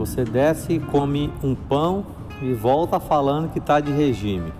Você desce e come um pão e volta falando que está de regime.